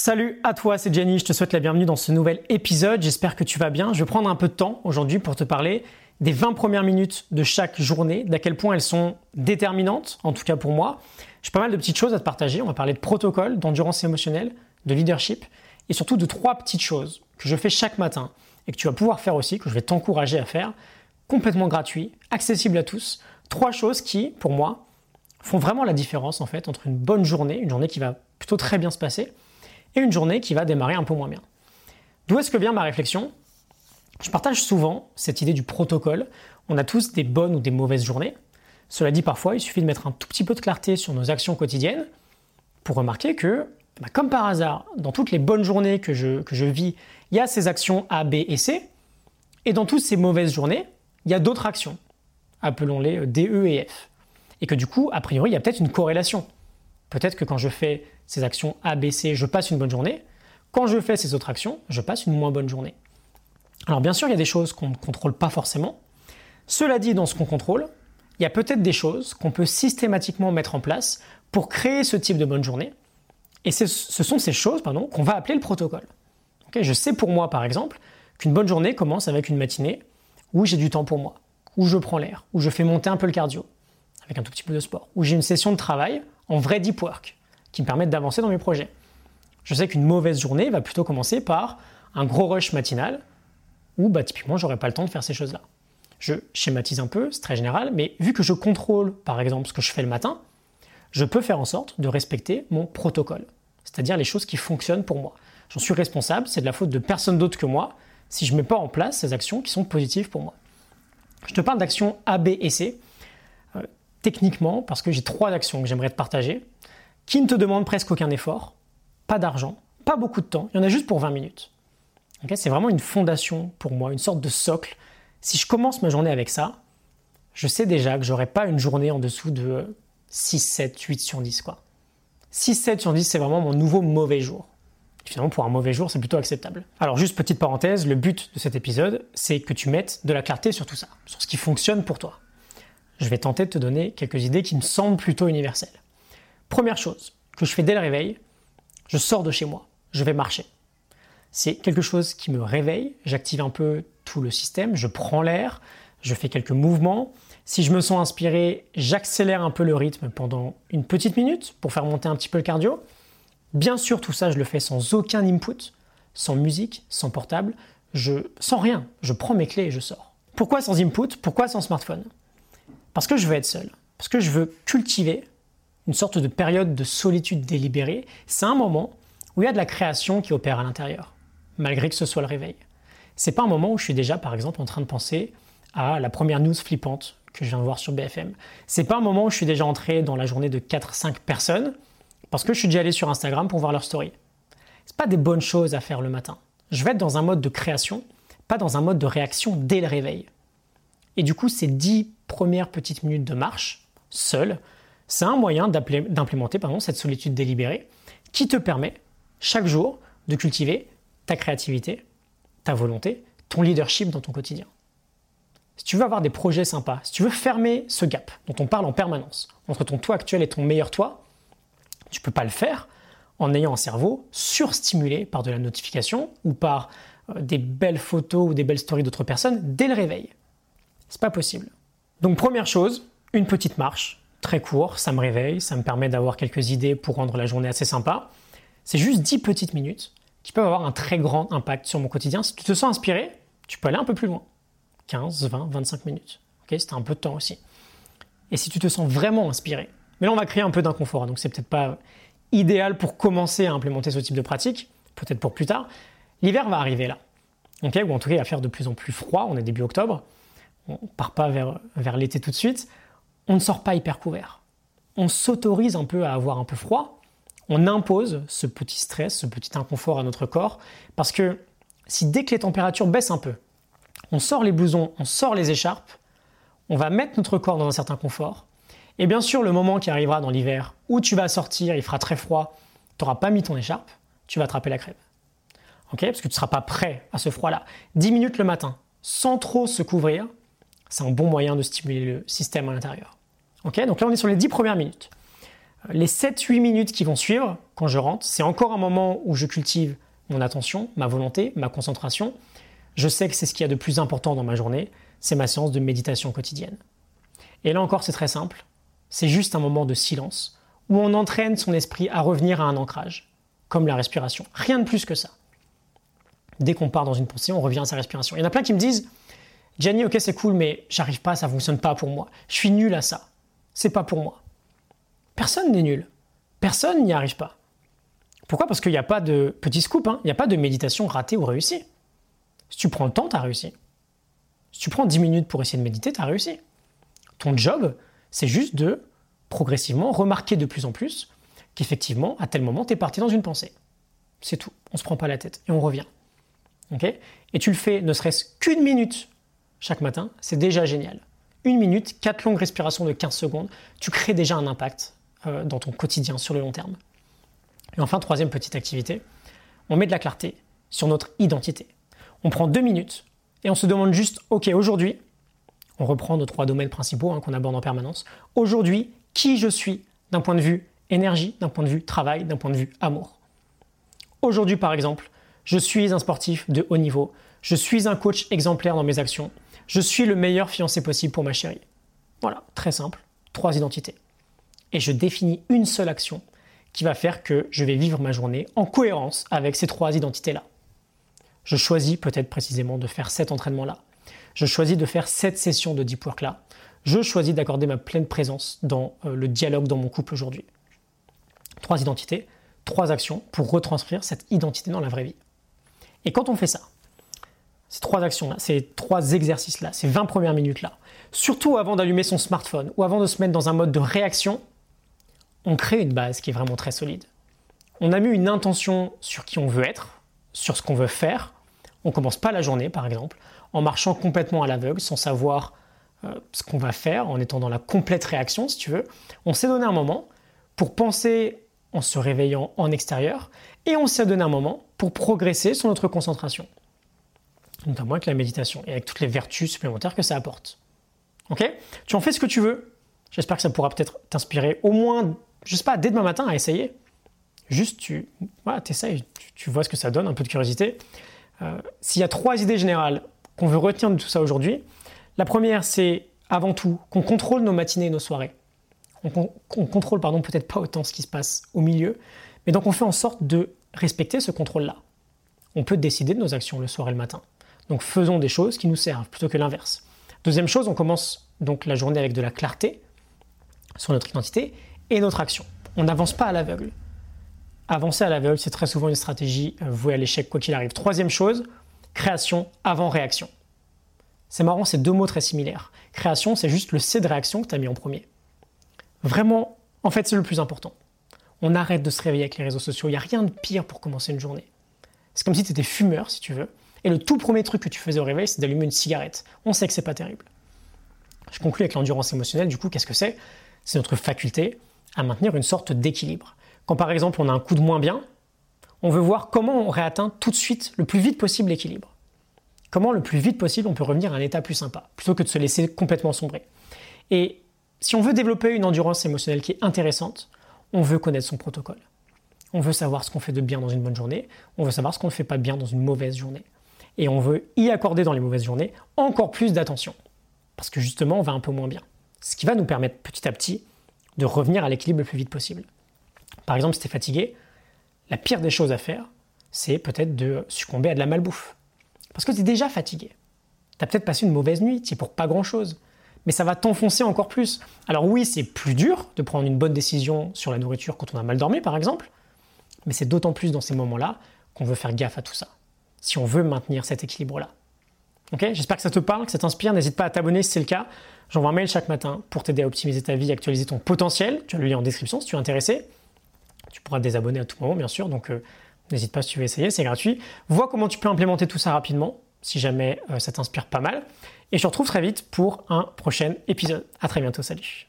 Salut à toi, c'est Jenny, je te souhaite la bienvenue dans ce nouvel épisode, j'espère que tu vas bien. Je vais prendre un peu de temps aujourd'hui pour te parler des 20 premières minutes de chaque journée, d'à quel point elles sont déterminantes, en tout cas pour moi. J'ai pas mal de petites choses à te partager, on va parler de protocole, d'endurance émotionnelle, de leadership, et surtout de trois petites choses que je fais chaque matin et que tu vas pouvoir faire aussi, que je vais t'encourager à faire, complètement gratuit, accessible à tous. Trois choses qui, pour moi, font vraiment la différence en fait entre une bonne journée, une journée qui va plutôt très bien se passer, et une journée qui va démarrer un peu moins bien. D'où est-ce que vient ma réflexion? Je partage souvent cette idée du protocole. On a tous des bonnes ou des mauvaises journées. Cela dit, parfois, il suffit de mettre un tout petit peu de clarté sur nos actions quotidiennes pour remarquer que, bah, comme par hasard, dans toutes les bonnes journées que je, que je vis, il y a ces actions A, B et C. Et dans toutes ces mauvaises journées, il y a d'autres actions, appelons-les D, E et F. Et que du coup, a priori, il y a peut-être une corrélation. Peut-être que quand je fais ces actions A, B, C, je passe une bonne journée. Quand je fais ces autres actions, je passe une moins bonne journée. Alors bien sûr, il y a des choses qu'on ne contrôle pas forcément. Cela dit, dans ce qu'on contrôle, il y a peut-être des choses qu'on peut systématiquement mettre en place pour créer ce type de bonne journée. Et ce sont ces choses qu'on va appeler le protocole. je sais pour moi, par exemple, qu'une bonne journée commence avec une matinée où j'ai du temps pour moi, où je prends l'air, où je fais monter un peu le cardio, avec un tout petit peu de sport, où j'ai une session de travail en vrai deep work, qui me permettent d'avancer dans mes projets. Je sais qu'une mauvaise journée va plutôt commencer par un gros rush matinal où bah, typiquement j'aurais pas le temps de faire ces choses-là. Je schématise un peu, c'est très général, mais vu que je contrôle par exemple ce que je fais le matin, je peux faire en sorte de respecter mon protocole, c'est-à-dire les choses qui fonctionnent pour moi. J'en suis responsable, c'est de la faute de personne d'autre que moi si je ne mets pas en place ces actions qui sont positives pour moi. Je te parle d'actions A, B et C, techniquement parce que j'ai trois actions que j'aimerais te partager qui ne te demande presque aucun effort, pas d'argent, pas beaucoup de temps, il y en a juste pour 20 minutes. c'est vraiment une fondation pour moi, une sorte de socle. Si je commence ma journée avec ça, je sais déjà que j'aurai pas une journée en dessous de 6, 7, 8 sur 10. Quoi. 6, 7 sur 10, c'est vraiment mon nouveau mauvais jour. finalement, pour un mauvais jour, c'est plutôt acceptable. Alors, juste petite parenthèse, le but de cet épisode, c'est que tu mettes de la clarté sur tout ça, sur ce qui fonctionne pour toi. Je vais tenter de te donner quelques idées qui me semblent plutôt universelles. Première chose que je fais dès le réveil, je sors de chez moi, je vais marcher. C'est quelque chose qui me réveille, j'active un peu tout le système, je prends l'air, je fais quelques mouvements. Si je me sens inspiré, j'accélère un peu le rythme pendant une petite minute pour faire monter un petit peu le cardio. Bien sûr, tout ça, je le fais sans aucun input, sans musique, sans portable, je sans rien. Je prends mes clés et je sors. Pourquoi sans input? Pourquoi sans smartphone? Parce que je veux être seul. Parce que je veux cultiver une sorte de période de solitude délibérée, c'est un moment où il y a de la création qui opère à l'intérieur, malgré que ce soit le réveil. C'est pas un moment où je suis déjà, par exemple, en train de penser à la première news flippante que je viens de voir sur BFM. C'est pas un moment où je suis déjà entré dans la journée de 4-5 personnes parce que je suis déjà allé sur Instagram pour voir leur story. C'est pas des bonnes choses à faire le matin. Je vais être dans un mode de création, pas dans un mode de réaction dès le réveil. Et du coup, ces 10 premières petites minutes de marche, seul, c'est un moyen d'implémenter cette solitude délibérée qui te permet chaque jour de cultiver ta créativité, ta volonté, ton leadership dans ton quotidien. Si tu veux avoir des projets sympas, si tu veux fermer ce gap dont on parle en permanence entre ton toi actuel et ton meilleur toi, tu ne peux pas le faire en ayant un cerveau surstimulé par de la notification ou par euh, des belles photos ou des belles stories d'autres personnes dès le réveil. C'est pas possible. Donc première chose, une petite marche, très court, ça me réveille, ça me permet d'avoir quelques idées pour rendre la journée assez sympa. C'est juste 10 petites minutes qui peuvent avoir un très grand impact sur mon quotidien. Si tu te sens inspiré, tu peux aller un peu plus loin. 15, 20, 25 minutes. Ok, c'est un peu de temps aussi. Et si tu te sens vraiment inspiré, mais là on va créer un peu d'inconfort, donc c'est peut-être pas idéal pour commencer à implémenter ce type de pratique, peut-être pour plus tard. L'hiver va arriver là, ok, ou en tout cas il va faire de plus en plus froid, on est début octobre, on part pas vers, l'été tout de suite on ne sort pas hyper couvert. On s'autorise un peu à avoir un peu froid. On impose ce petit stress, ce petit inconfort à notre corps. Parce que si dès que les températures baissent un peu, on sort les blousons, on sort les écharpes, on va mettre notre corps dans un certain confort. Et bien sûr, le moment qui arrivera dans l'hiver où tu vas sortir, il fera très froid, tu n'auras pas mis ton écharpe, tu vas attraper la crève. Ok? Parce que tu ne seras pas prêt à ce froid-là. 10 minutes le matin, sans trop se couvrir, c'est un bon moyen de stimuler le système à l'intérieur donc là, on est sur les 10 premières minutes. Les 7-8 minutes qui vont suivre quand je rentre. C'est encore un moment où je cultive mon attention, ma volonté, ma concentration. Je sais que c'est ce qu'il y a de plus important dans ma journée, c'est ma séance de méditation quotidienne. Et là encore, c'est très simple. C'est juste un moment de silence où on entraîne son esprit à revenir à un ancrage, comme la respiration. Rien de plus que ça. Dès qu'on part dans une pensée, on revient à sa respiration. Il y en a plein qui me disent Gianni, ok, c'est cool, mais j'arrive pas, ça fonctionne pas pour moi. Je suis nul à ça. C'est pas pour moi. Personne n'est nul. Personne n'y arrive pas. Pourquoi? Parce qu'il n'y a pas de petit scoop, hein. il n'y a pas de méditation ratée ou réussie. Si tu prends le temps, tu as réussi. Si tu prends 10 minutes pour essayer de méditer, tu as réussi. Ton job, c'est juste de progressivement remarquer de plus en plus qu'effectivement, à tel moment, tu es parti dans une pensée. C'est tout. On ne se prend pas la tête et on revient. et tu le fais ne serait-ce qu'une minute chaque matin, c'est déjà génial. Une minute, quatre longues respirations de 15 secondes, tu crées déjà un impact euh, dans ton quotidien sur le long terme. Et enfin, troisième petite activité, on met de la clarté sur notre identité. On prend deux minutes et on se demande juste, ok, aujourd'hui, on reprend nos trois domaines principaux hein, qu'on aborde en permanence. Aujourd'hui, qui je suis d'un point de vue énergie, d'un point de vue travail, d'un point de vue amour? Aujourd'hui, par exemple, je suis un sportif de haut niveau, je suis un coach exemplaire dans mes actions, je suis le meilleur fiancé possible pour ma chérie. Voilà, très simple, trois identités. Et je définis une seule action qui va faire que je vais vivre ma journée en cohérence avec ces trois identités-là. Je choisis peut-être précisément de faire cet entraînement-là. Je choisis de faire cette session de deep work-là. Je choisis d'accorder ma pleine présence dans euh, le dialogue dans mon couple aujourd'hui. Trois identités, trois actions pour retranscrire cette identité dans la vraie vie. Et quand on fait ça, ces trois actions-là, ces trois exercices-là, ces 20 premières minutes-là, surtout avant d'allumer son smartphone ou avant de se mettre dans un mode de réaction, on crée une base qui est vraiment très solide. On a mis une intention sur qui on veut être, sur ce qu'on veut faire. On commence pas la journée, par exemple, en marchant complètement à l'aveugle, sans savoir euh, ce qu'on va faire, en étant dans la complète réaction, si tu veux. On s'est donné un moment pour penser en se réveillant en extérieur, et on s'est donné un moment pour progresser sur notre concentration notamment avec la méditation et avec toutes les vertus supplémentaires que ça apporte. Ok? Tu en fais ce que tu veux. J'espère que ça pourra peut-être t'inspirer au moins, je sais pas, dès demain matin à essayer. Juste, tu voilà, essayes, tu, vois ce que ça donne, un peu de curiosité. Euh, s'il y a trois idées générales qu'on veut retenir de tout ça aujourd'hui, la première, c'est avant tout qu'on contrôle nos matinées et nos soirées. On, on contrôle, pardon, peut-être pas autant ce qui se passe au milieu, mais donc on fait en sorte de respecter ce contrôle-là. On peut décider de nos actions le soir et le matin. Donc faisons des choses qui nous servent plutôt que l'inverse. Deuxième chose, on commence donc la journée avec de la clarté sur notre identité et notre action. On n'avance pas à l'aveugle. Avancer à l'aveugle, c'est très souvent une stratégie euh, vouée à l'échec quoi qu'il arrive. Troisième chose, création avant réaction. C'est marrant, c'est deux mots très similaires. Création, c'est juste le C de réaction que tu as mis en premier. Vraiment, en fait, c'est le plus important. On arrête de se réveiller avec les réseaux sociaux. Il n'y a rien de pire pour commencer une journée. C'est comme si tu étais fumeur, si tu veux, et le tout premier truc que tu faisais au réveil, c'est d'allumer une cigarette. On sait que c'est pas terrible. Je conclue avec l'endurance émotionnelle. Du coup, qu'est-ce que c'est? C'est notre faculté à maintenir une sorte d'équilibre. Quand par exemple on a un coup de moins bien, on veut voir comment on réatteint tout de suite, le plus vite possible, l'équilibre. Comment le plus vite possible on peut revenir à un état plus sympa, plutôt que de se laisser complètement sombrer. Et si on veut développer une endurance émotionnelle qui est intéressante, on veut connaître son protocole. On veut savoir ce qu'on fait de bien dans une bonne journée, on veut savoir ce qu'on ne fait pas bien dans une mauvaise journée et on veut y accorder dans les mauvaises journées encore plus d'attention. Parce que justement, on va un peu moins bien. Ce qui va nous permettre petit à petit de revenir à l'équilibre le plus vite possible. Par exemple, si tu es fatigué, la pire des choses à faire, c'est peut-être de succomber à de la malbouffe. Parce que tu es déjà fatigué. Tu as peut-être passé une mauvaise nuit, tu pour pas grand-chose. Mais ça va t'enfoncer encore plus. Alors oui, c'est plus dur de prendre une bonne décision sur la nourriture quand on a mal dormi, par exemple. Mais c'est d'autant plus dans ces moments-là qu'on veut faire gaffe à tout ça si on veut maintenir cet équilibre-là. J'espère que ça te parle, que ça t'inspire. N'hésite pas à t'abonner si c'est le cas. J'envoie un mail chaque matin pour t'aider à optimiser ta vie, actualiser ton potentiel. Tu as le lien en description si tu es intéressé. Tu pourras te désabonner à tout moment, bien sûr. Donc, euh, n'hésite pas si tu veux essayer, c'est gratuit. Vois comment tu peux implémenter tout ça rapidement, si jamais euh, ça t'inspire pas mal. Et je te retrouve très vite pour un prochain épisode. À très bientôt, salut.